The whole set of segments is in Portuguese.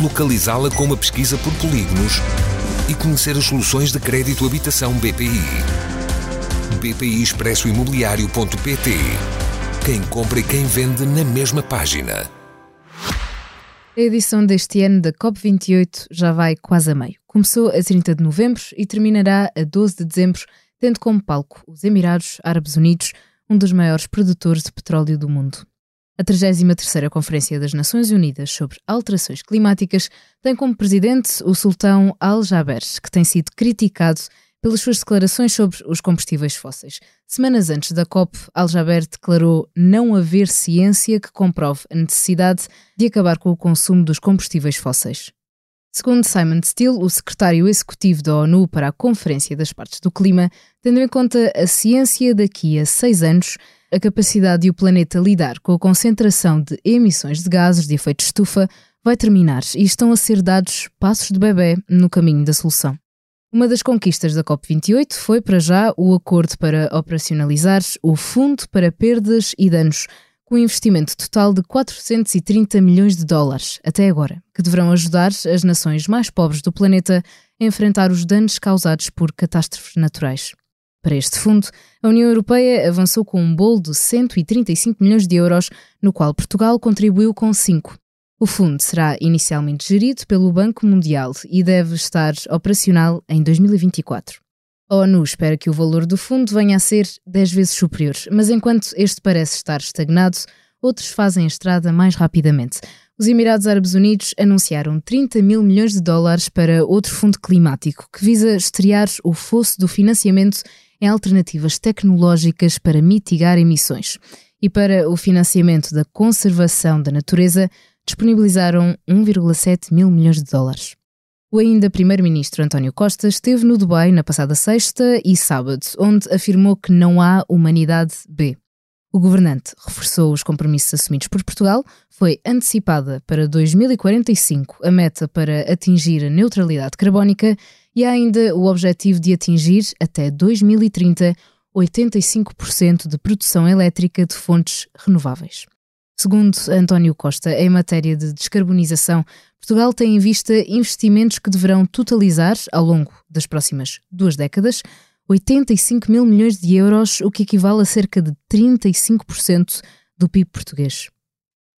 localizá-la com uma pesquisa por polígonos e conhecer as soluções de crédito habitação BPI. BPI Expresso Imobiliário.pt Quem compra e quem vende na mesma página. A edição deste ano da COP28 já vai quase a meio. Começou a 30 de novembro e terminará a 12 de dezembro, tendo como palco os Emirados Árabes Unidos, um dos maiores produtores de petróleo do mundo. A 33ª Conferência das Nações Unidas sobre Alterações Climáticas tem como presidente o sultão Al-Jaber, que tem sido criticado pelas suas declarações sobre os combustíveis fósseis. Semanas antes da COP, Al-Jaber declarou não haver ciência que comprove a necessidade de acabar com o consumo dos combustíveis fósseis. Segundo Simon Steele, o secretário executivo da ONU para a Conferência das Partes do Clima, tendo em conta a ciência daqui a seis anos, a capacidade de o planeta lidar com a concentração de emissões de gases de efeito estufa vai terminar e estão a ser dados passos de bebê no caminho da solução. Uma das conquistas da COP28 foi, para já, o acordo para operacionalizar o Fundo para Perdas e Danos, com um investimento total de 430 milhões de dólares até agora, que deverão ajudar as nações mais pobres do planeta a enfrentar os danos causados por catástrofes naturais. Para este fundo, a União Europeia avançou com um bolo de 135 milhões de euros, no qual Portugal contribuiu com 5. O fundo será inicialmente gerido pelo Banco Mundial e deve estar operacional em 2024. A ONU espera que o valor do fundo venha a ser 10 vezes superior, mas enquanto este parece estar estagnado, outros fazem a estrada mais rapidamente. Os Emirados Árabes Unidos anunciaram 30 mil milhões de dólares para outro fundo climático que visa estrear o fosso do financiamento em alternativas tecnológicas para mitigar emissões. E para o financiamento da conservação da natureza, disponibilizaram 1,7 mil milhões de dólares. O ainda primeiro-ministro António Costa esteve no Dubai na passada sexta e sábado, onde afirmou que não há humanidade B. O governante reforçou os compromissos assumidos por Portugal, foi antecipada para 2045 a meta para atingir a neutralidade carbónica e há ainda o objetivo de atingir, até 2030, 85% de produção elétrica de fontes renováveis. Segundo António Costa, em matéria de descarbonização, Portugal tem em vista investimentos que deverão totalizar, ao longo das próximas duas décadas, 85 mil milhões de euros, o que equivale a cerca de 35% do PIB português.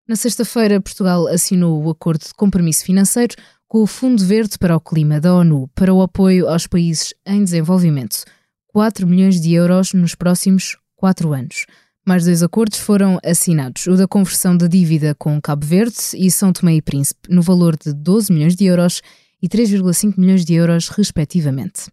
Na sexta-feira, Portugal assinou o acordo de compromisso financeiro com o Fundo Verde para o Clima da ONU para o apoio aos países em desenvolvimento. 4 milhões de euros nos próximos 4 anos. Mais dois acordos foram assinados: o da conversão da dívida com Cabo Verde e São Tomé e Príncipe, no valor de 12 milhões de euros e 3,5 milhões de euros, respectivamente.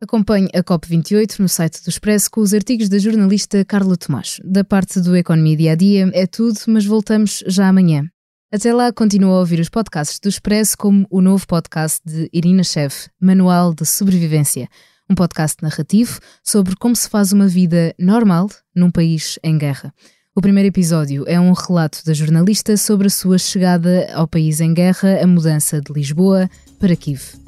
Acompanhe a COP28 no site do Expresso com os artigos da jornalista Carla Tomás. Da parte do Economia Dia a Dia é tudo, mas voltamos já amanhã. Até lá, continua a ouvir os podcasts do Expresso, como o novo podcast de Irina Chev, Manual de Sobrevivência, um podcast narrativo sobre como se faz uma vida normal num país em guerra. O primeiro episódio é um relato da jornalista sobre a sua chegada ao país em guerra, a mudança de Lisboa para Kiev.